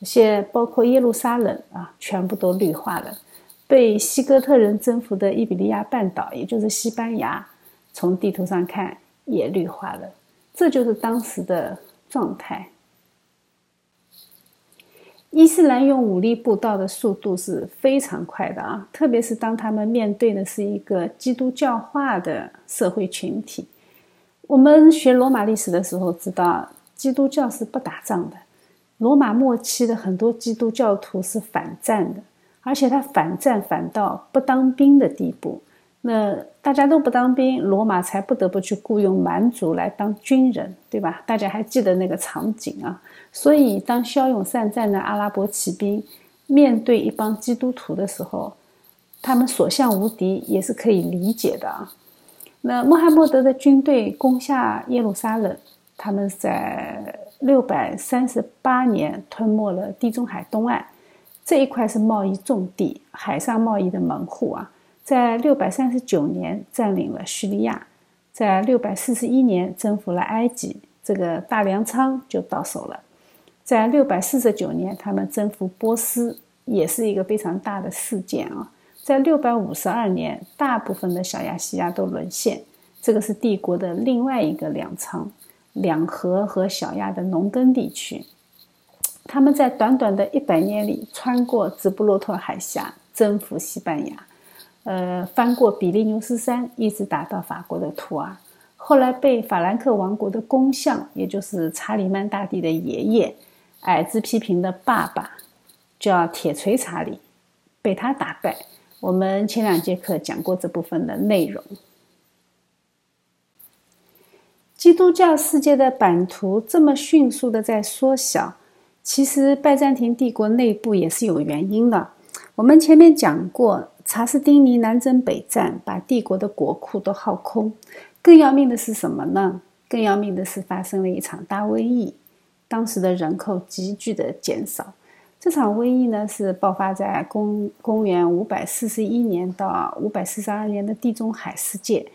S1: 这些包括耶路撒冷啊，全部都绿化了。被西哥特人征服的伊比利亚半岛，也就是西班牙，从地图上看也绿化了。这就是当时的状态。伊斯兰用武力布道的速度是非常快的啊，特别是当他们面对的是一个基督教化的社会群体。我们学罗马历史的时候知道，基督教是不打仗的。罗马末期的很多基督教徒是反战的，而且他反战反到不当兵的地步。那大家都不当兵，罗马才不得不去雇佣蛮族来当军人，对吧？大家还记得那个场景啊？所以，当骁勇善战的阿拉伯骑兵面对一帮基督徒的时候，他们所向无敌也是可以理解的啊。那穆罕默德的军队攻下耶路撒冷，他们在六百三十八年吞没了地中海东岸这一块是贸易重地，海上贸易的门户啊。在六百三十九年占领了叙利亚，在六百四十一年征服了埃及，这个大粮仓就到手了。在六百四十九年，他们征服波斯，也是一个非常大的事件啊。在六百五十二年，大部分的小亚细亚都沦陷，这个是帝国的另外一个粮仓，两河和小亚的农耕地区。他们在短短的一百年里，穿过直布罗陀海峡，征服西班牙。呃，翻过比利牛斯山，一直打到法国的图尔，后来被法兰克王国的公相，也就是查理曼大帝的爷爷，矮子批评的爸爸，叫铁锤查理，被他打败。我们前两节课讲过这部分的内容。基督教世界的版图这么迅速的在缩小，其实拜占庭帝国内部也是有原因的。我们前面讲过。查士丁尼南征北战，把帝国的国库都耗空。更要命的是什么呢？更要命的是发生了一场大瘟疫，当时的人口急剧的减少。这场瘟疫呢，是爆发在公公元五百四十一年到五百四十二年的地中海世界。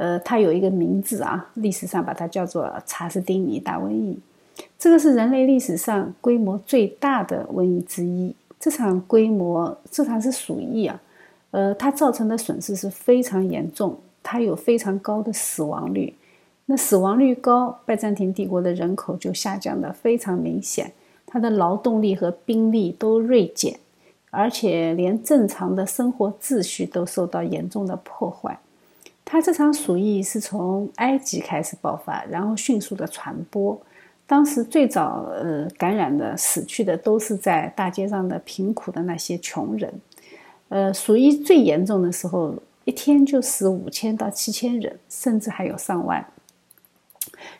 S1: 呃，它有一个名字啊，历史上把它叫做查士丁尼大瘟疫。这个是人类历史上规模最大的瘟疫之一。这场规模，这场是鼠疫啊。呃，它造成的损失是非常严重，它有非常高的死亡率。那死亡率高，拜占庭帝国的人口就下降的非常明显，它的劳动力和兵力都锐减，而且连正常的生活秩序都受到严重的破坏。它这场鼠疫是从埃及开始爆发，然后迅速的传播。当时最早呃感染的、死去的都是在大街上的贫苦的那些穷人。呃，鼠疫最严重的时候，一天就死五千到七千人，甚至还有上万，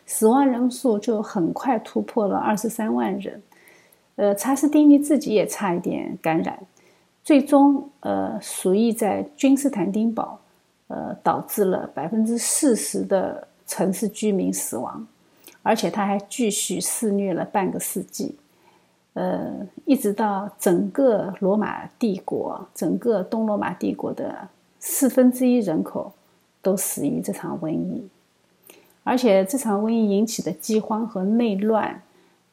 S1: 死亡人数就很快突破了二十三万人。呃，查士丁尼自己也差一点感染，最终，呃，鼠疫在君士坦丁堡，呃，导致了百分之四十的城市居民死亡，而且他还继续肆虐了半个世纪。呃，一直到整个罗马帝国，整个东罗马帝国的四分之一人口都死于这场瘟疫。而且这场瘟疫引起的饥荒和内乱，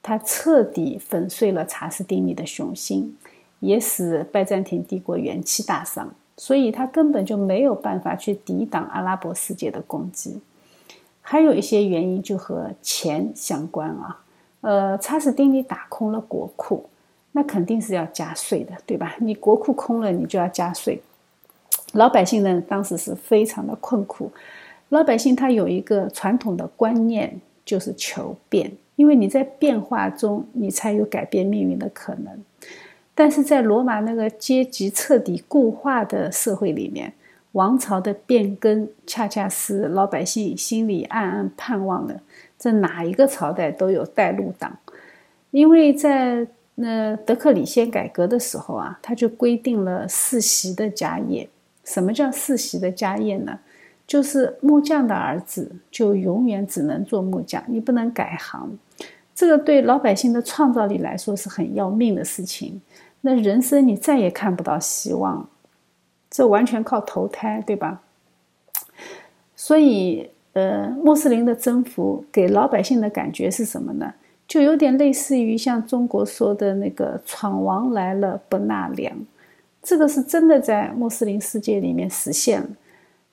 S1: 它彻底粉碎了查士丁尼的雄心，也使拜占庭帝国元气大伤，所以他根本就没有办法去抵挡阿拉伯世界的攻击。还有一些原因就和钱相关啊，呃，查士丁尼打空了国库，那肯定是要加税的，对吧？你国库空了，你就要加税。老百姓呢，当时是非常的困苦。老百姓他有一个传统的观念，就是求变，因为你在变化中，你才有改变命运的可能。但是在罗马那个阶级彻底固化的社会里面，王朝的变更恰恰是老百姓心里暗暗盼望的。这哪一个朝代都有带路党，因为在那德克里先改革的时候啊，他就规定了世袭的家业。什么叫世袭的家业呢？就是木匠的儿子就永远只能做木匠，你不能改行。这个对老百姓的创造力来说是很要命的事情。那人生你再也看不到希望，这完全靠投胎，对吧？所以，呃，穆斯林的征服给老百姓的感觉是什么呢？就有点类似于像中国说的那个“闯王来了不纳粮”。这个是真的在穆斯林世界里面实现了。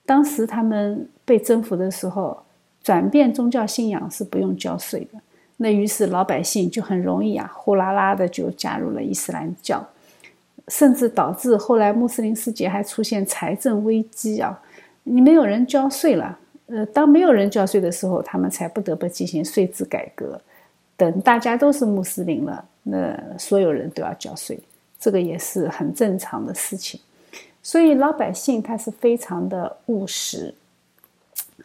S1: 当时他们被征服的时候，转变宗教信仰是不用交税的。那于是老百姓就很容易啊，呼啦啦的就加入了伊斯兰教，甚至导致后来穆斯林世界还出现财政危机啊！你没有人交税了，呃，当没有人交税的时候，他们才不得不进行税制改革。等大家都是穆斯林了，那所有人都要交税。这个也是很正常的事情，所以老百姓他是非常的务实，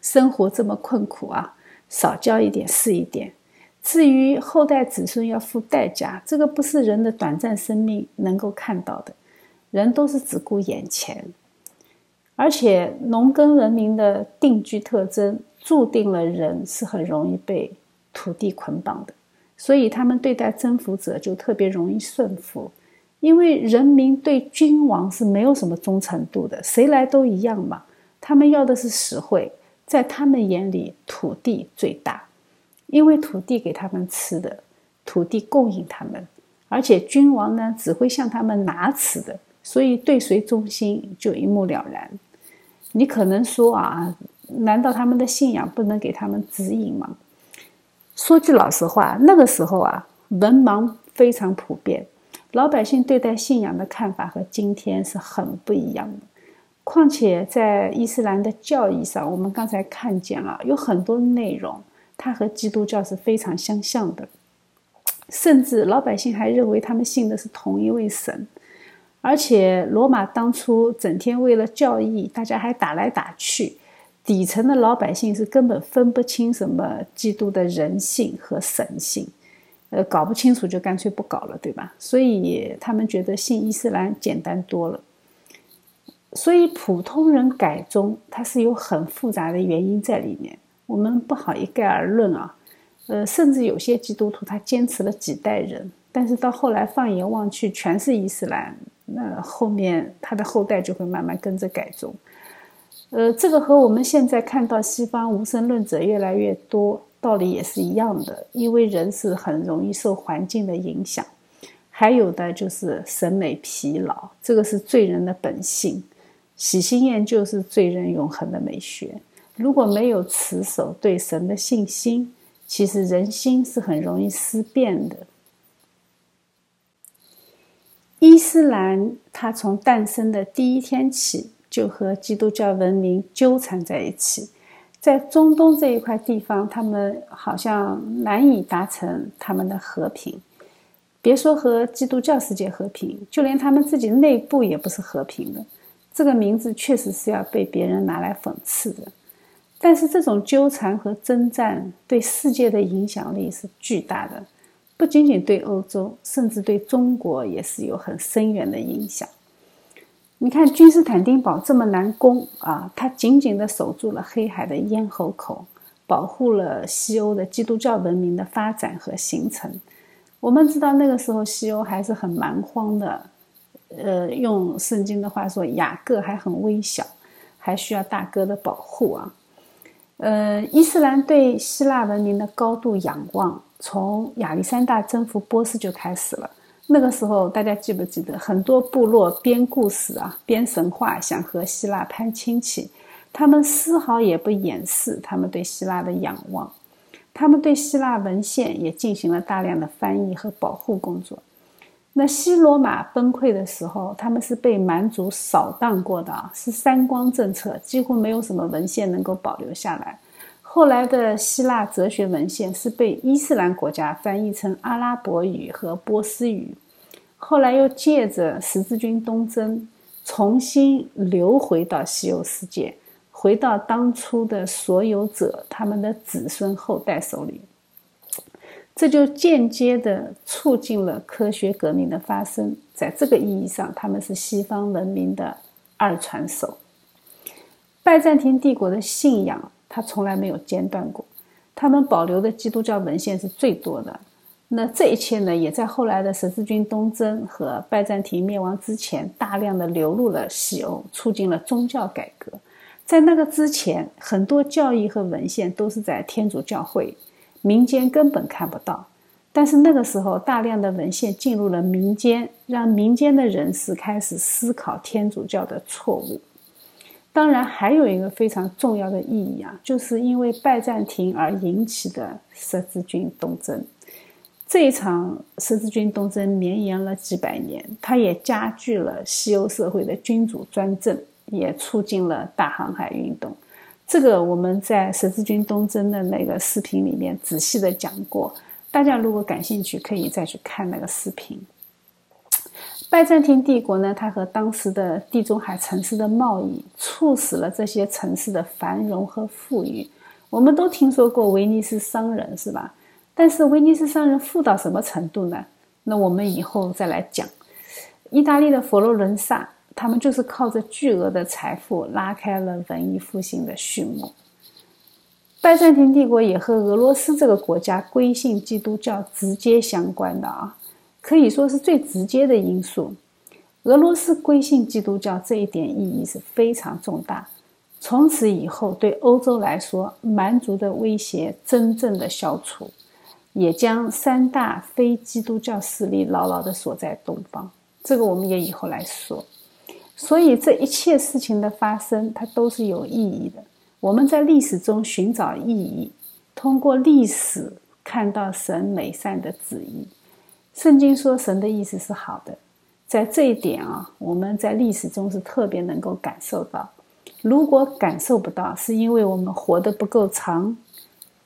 S1: 生活这么困苦啊，少交一点是一点。至于后代子孙要付代价，这个不是人的短暂生命能够看到的，人都是只顾眼前。而且农耕文明的定居特征，注定了人是很容易被土地捆绑的，所以他们对待征服者就特别容易顺服。因为人民对君王是没有什么忠诚度的，谁来都一样嘛。他们要的是实惠，在他们眼里，土地最大，因为土地给他们吃的，土地供应他们，而且君王呢只会向他们拿吃的，所以对谁忠心就一目了然。你可能说啊，难道他们的信仰不能给他们指引吗？说句老实话，那个时候啊，文盲非常普遍。老百姓对待信仰的看法和今天是很不一样的。况且在伊斯兰的教义上，我们刚才看见了有很多内容，他和基督教是非常相像的。甚至老百姓还认为他们信的是同一位神。而且罗马当初整天为了教义，大家还打来打去，底层的老百姓是根本分不清什么基督的人性和神性。呃，搞不清楚就干脆不搞了，对吧？所以他们觉得信伊斯兰简单多了。所以普通人改宗，它是有很复杂的原因在里面，我们不好一概而论啊。呃，甚至有些基督徒他坚持了几代人，但是到后来放眼望去全是伊斯兰，那后面他的后代就会慢慢跟着改宗。呃，这个和我们现在看到西方无神论者越来越多。道理也是一样的，因为人是很容易受环境的影响，还有的就是审美疲劳，这个是罪人的本性。喜新厌旧是罪人永恒的美学。如果没有持守对神的信心，其实人心是很容易思变的。伊斯兰它从诞生的第一天起，就和基督教文明纠缠在一起。在中东这一块地方，他们好像难以达成他们的和平。别说和基督教世界和平，就连他们自己内部也不是和平的。这个名字确实是要被别人拿来讽刺的。但是这种纠缠和征战对世界的影响力是巨大的，不仅仅对欧洲，甚至对中国也是有很深远的影响。你看君士坦丁堡这么难攻啊，他紧紧地守住了黑海的咽喉口，保护了西欧的基督教文明的发展和形成。我们知道那个时候西欧还是很蛮荒的，呃，用圣经的话说，雅各还很微小，还需要大哥的保护啊。呃，伊斯兰对希腊文明的高度仰望，从亚历山大征服波斯就开始了。那个时候，大家记不记得，很多部落编故事啊，编神话，想和希腊攀亲戚。他们丝毫也不掩饰他们对希腊的仰望，他们对希腊文献也进行了大量的翻译和保护工作。那西罗马崩溃的时候，他们是被蛮族扫荡过的，是三光政策，几乎没有什么文献能够保留下来。后来的希腊哲学文献是被伊斯兰国家翻译成阿拉伯语和波斯语，后来又借着十字军东征重新流回到西欧世界，回到当初的所有者他们的子孙后代手里。这就间接地促进了科学革命的发生。在这个意义上，他们是西方文明的二传手。拜占庭帝国的信仰，它从来没有间断过。他们保留的基督教文献是最多的。那这一切呢，也在后来的十字军东征和拜占庭灭亡之前，大量的流入了西欧，促进了宗教改革。在那个之前，很多教义和文献都是在天主教会。民间根本看不到，但是那个时候，大量的文献进入了民间，让民间的人士开始思考天主教的错误。当然，还有一个非常重要的意义啊，就是因为拜占庭而引起的十字军东征。这一场十字军东征绵延了几百年，它也加剧了西欧社会的君主专政，也促进了大航海运动。这个我们在十字军东征的那个视频里面仔细的讲过，大家如果感兴趣，可以再去看那个视频。拜占庭帝国呢，它和当时的地中海城市的贸易，促使了这些城市的繁荣和富裕。我们都听说过威尼斯商人，是吧？但是威尼斯商人富到什么程度呢？那我们以后再来讲。意大利的佛罗伦萨。他们就是靠着巨额的财富拉开了文艺复兴的序幕。拜占庭帝国也和俄罗斯这个国家归信基督教直接相关的啊，可以说是最直接的因素。俄罗斯归信基督教这一点意义是非常重大。从此以后，对欧洲来说，蛮族的威胁真正的消除，也将三大非基督教势力牢牢地锁在东方。这个我们也以后来说。所以这一切事情的发生，它都是有意义的。我们在历史中寻找意义，通过历史看到神美善的旨意。圣经说神的意思是好的，在这一点啊，我们在历史中是特别能够感受到。如果感受不到，是因为我们活得不够长，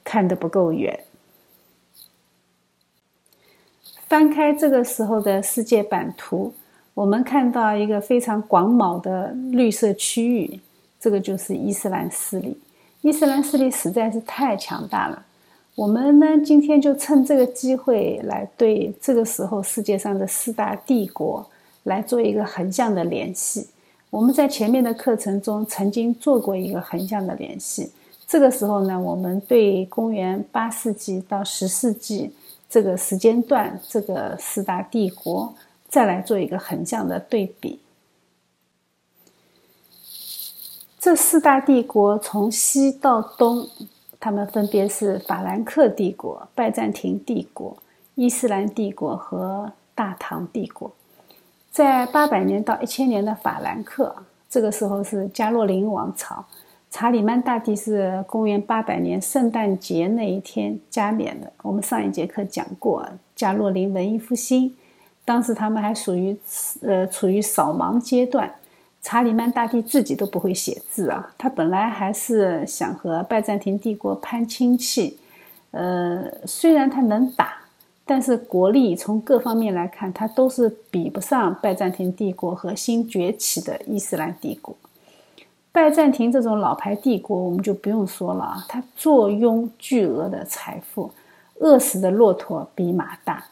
S1: 看得不够远。翻开这个时候的世界版图。我们看到一个非常广袤的绿色区域，这个就是伊斯兰势力。伊斯兰势力实在是太强大了。我们呢，今天就趁这个机会来对这个时候世界上的四大帝国来做一个横向的联系。我们在前面的课程中曾经做过一个横向的联系。这个时候呢，我们对公元八世纪到十世纪这个时间段，这个四大帝国。再来做一个横向的对比，这四大帝国从西到东，他们分别是法兰克帝国、拜占庭帝国、伊斯兰帝国和大唐帝国。在八百年到一千年的法兰克，这个时候是加洛林王朝，查理曼大帝是公元八百年圣诞节那一天加冕的。我们上一节课讲过加洛林文艺复兴。当时他们还属于呃处于扫盲阶段，查理曼大帝自己都不会写字啊。他本来还是想和拜占庭帝国攀亲戚，呃，虽然他能打，但是国力从各方面来看，他都是比不上拜占庭帝国和新崛起的伊斯兰帝国。拜占庭这种老牌帝国，我们就不用说了啊，他坐拥巨额的财富，饿死的骆驼比马大。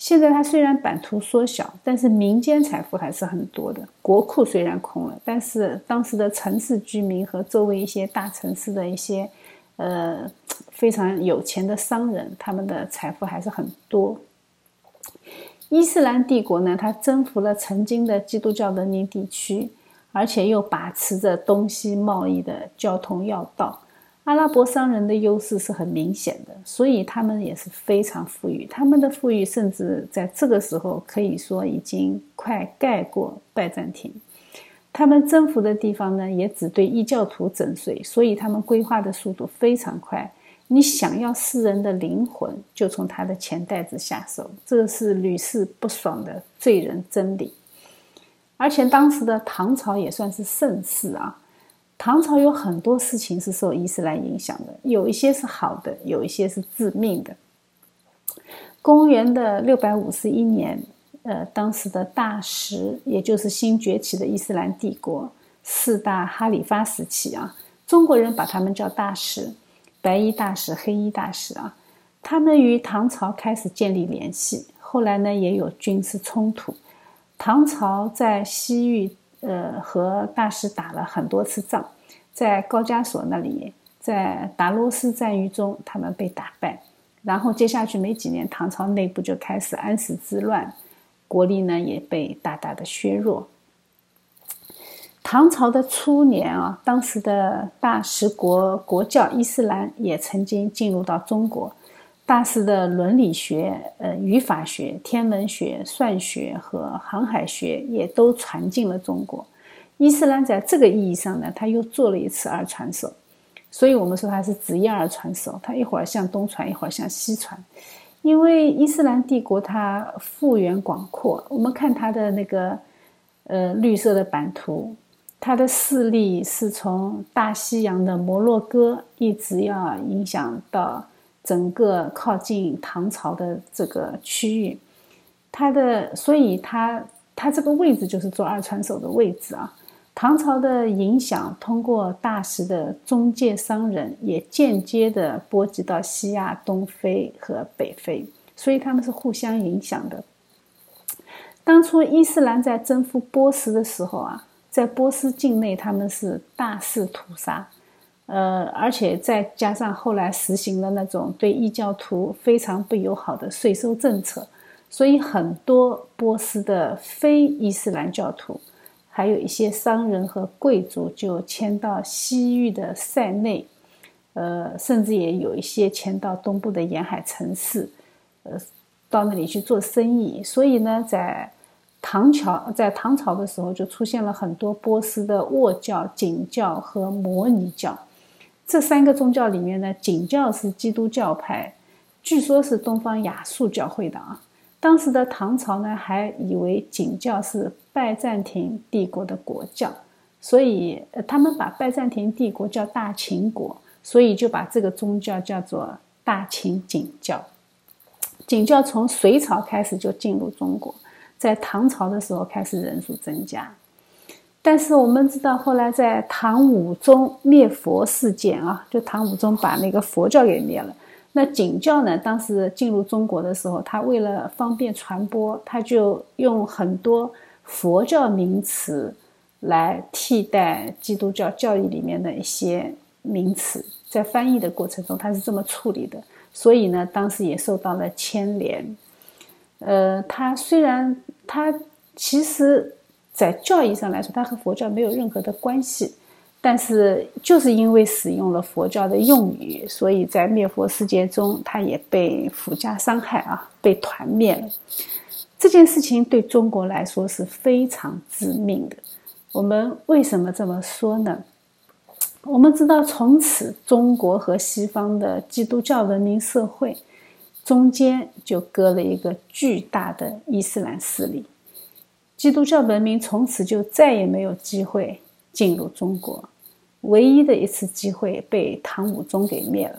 S1: 现在它虽然版图缩小，但是民间财富还是很多的。国库虽然空了，但是当时的城市居民和周围一些大城市的一些，呃，非常有钱的商人，他们的财富还是很多。伊斯兰帝国呢，它征服了曾经的基督教文明地区，而且又把持着东西贸易的交通要道。阿拉伯商人的优势是很明显的，所以他们也是非常富裕。他们的富裕甚至在这个时候可以说已经快盖过拜占庭。他们征服的地方呢，也只对异教徒征税，所以他们规划的速度非常快。你想要世人的灵魂，就从他的钱袋子下手，这是屡试不爽的罪人真理。而且当时的唐朝也算是盛世啊。唐朝有很多事情是受伊斯兰影响的，有一些是好的，有一些是致命的。公元的六百五十一年，呃，当时的大食，也就是新崛起的伊斯兰帝国四大哈里发时期啊，中国人把他们叫大食，白衣大使、黑衣大使啊，他们与唐朝开始建立联系，后来呢也有军事冲突，唐朝在西域。呃，和大使打了很多次仗，在高加索那里，在达罗斯战役中，他们被打败。然后接下去没几年，唐朝内部就开始安史之乱，国力呢也被大大的削弱。唐朝的初年啊，当时的大食国国教伊斯兰也曾经进入到中国。大师的伦理学、呃语法学、天文学、算学和航海学也都传进了中国。伊斯兰在这个意义上呢，他又做了一次二传手，所以我们说他是职业二传手，他一会儿向东传，一会儿向西传。因为伊斯兰帝国它幅员广阔，我们看它的那个呃绿色的版图，它的势力是从大西洋的摩洛哥一直要影响到。整个靠近唐朝的这个区域，它的所以它它这个位置就是做二传手的位置啊。唐朝的影响通过大食的中介商人，也间接的波及到西亚、东非和北非，所以他们是互相影响的。当初伊斯兰在征服波斯的时候啊，在波斯境内他们是大肆屠杀。呃，而且再加上后来实行了那种对异教徒非常不友好的税收政策，所以很多波斯的非伊斯兰教徒，还有一些商人和贵族就迁到西域的塞内，呃，甚至也有一些迁到东部的沿海城市，呃，到那里去做生意。所以呢，在唐朝在唐朝的时候，就出现了很多波斯的卧教、景教和摩尼教。这三个宗教里面呢，景教是基督教派，据说是东方亚述教会的啊。当时的唐朝呢，还以为景教是拜占庭帝国的国教，所以他们把拜占庭帝国叫大秦国，所以就把这个宗教叫做大秦景教。景教从隋朝开始就进入中国，在唐朝的时候开始人数增加。但是我们知道，后来在唐武宗灭佛事件啊，就唐武宗把那个佛教给灭了。那景教呢，当时进入中国的时候，他为了方便传播，他就用很多佛教名词来替代基督教教义里面的一些名词，在翻译的过程中，他是这么处理的。所以呢，当时也受到了牵连。呃，他虽然他其实。在教义上来说，它和佛教没有任何的关系，但是就是因为使用了佛教的用语，所以在灭佛事件中，它也被附加伤害啊，被团灭了。这件事情对中国来说是非常致命的。我们为什么这么说呢？我们知道，从此中国和西方的基督教文明社会中间就隔了一个巨大的伊斯兰势力。基督教文明从此就再也没有机会进入中国，唯一的一次机会被唐武宗给灭了。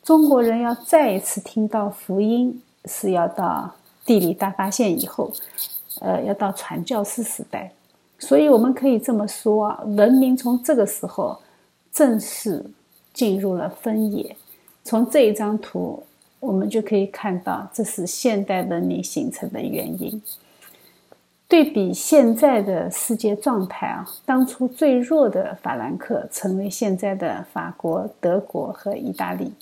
S1: 中国人要再一次听到福音，是要到地理大发现以后，呃，要到传教士时代。所以我们可以这么说，文明从这个时候正式进入了分野。从这一张图，我们就可以看到，这是现代文明形成的原因。对比现在的世界状态啊，当初最弱的法兰克成为现在的法国、德国和意大利，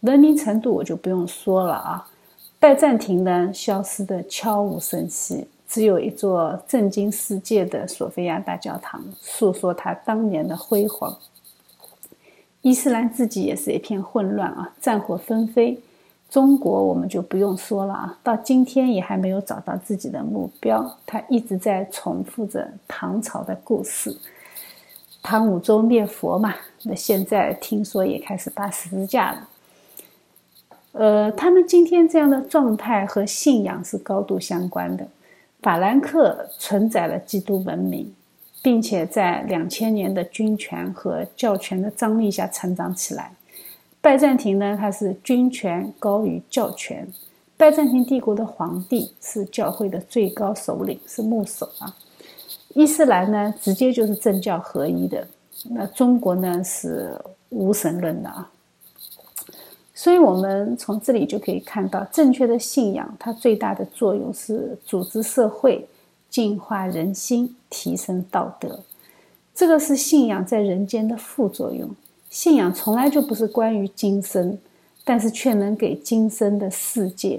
S1: 文明程度我就不用说了啊。拜占庭呢，消失的悄无声息，只有一座震惊世界的索菲亚大教堂，诉说它当年的辉煌。伊斯兰自己也是一片混乱啊，战火纷飞。中国我们就不用说了啊，到今天也还没有找到自己的目标，他一直在重复着唐朝的故事。唐武宗灭佛嘛，那现在听说也开始搭十字架了。呃，他们今天这样的状态和信仰是高度相关的。法兰克承载了基督文明，并且在两千年的军权和教权的张力下成长起来。拜占庭呢，它是军权高于教权。拜占庭帝国的皇帝是教会的最高首领，是牧首啊。伊斯兰呢，直接就是政教合一的。那中国呢，是无神论的啊。所以，我们从这里就可以看到，正确的信仰它最大的作用是组织社会、净化人心、提升道德。这个是信仰在人间的副作用。信仰从来就不是关于今生，但是却能给今生的世界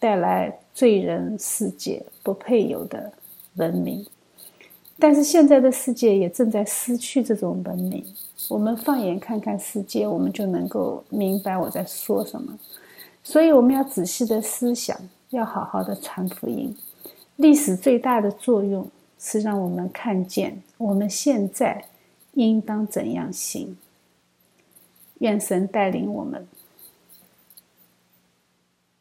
S1: 带来罪人世界不配有的文明。但是现在的世界也正在失去这种文明。我们放眼看看世界，我们就能够明白我在说什么。所以我们要仔细的思想，要好好的传福音。历史最大的作用是让我们看见我们现在应当怎样行。愿神带领我们。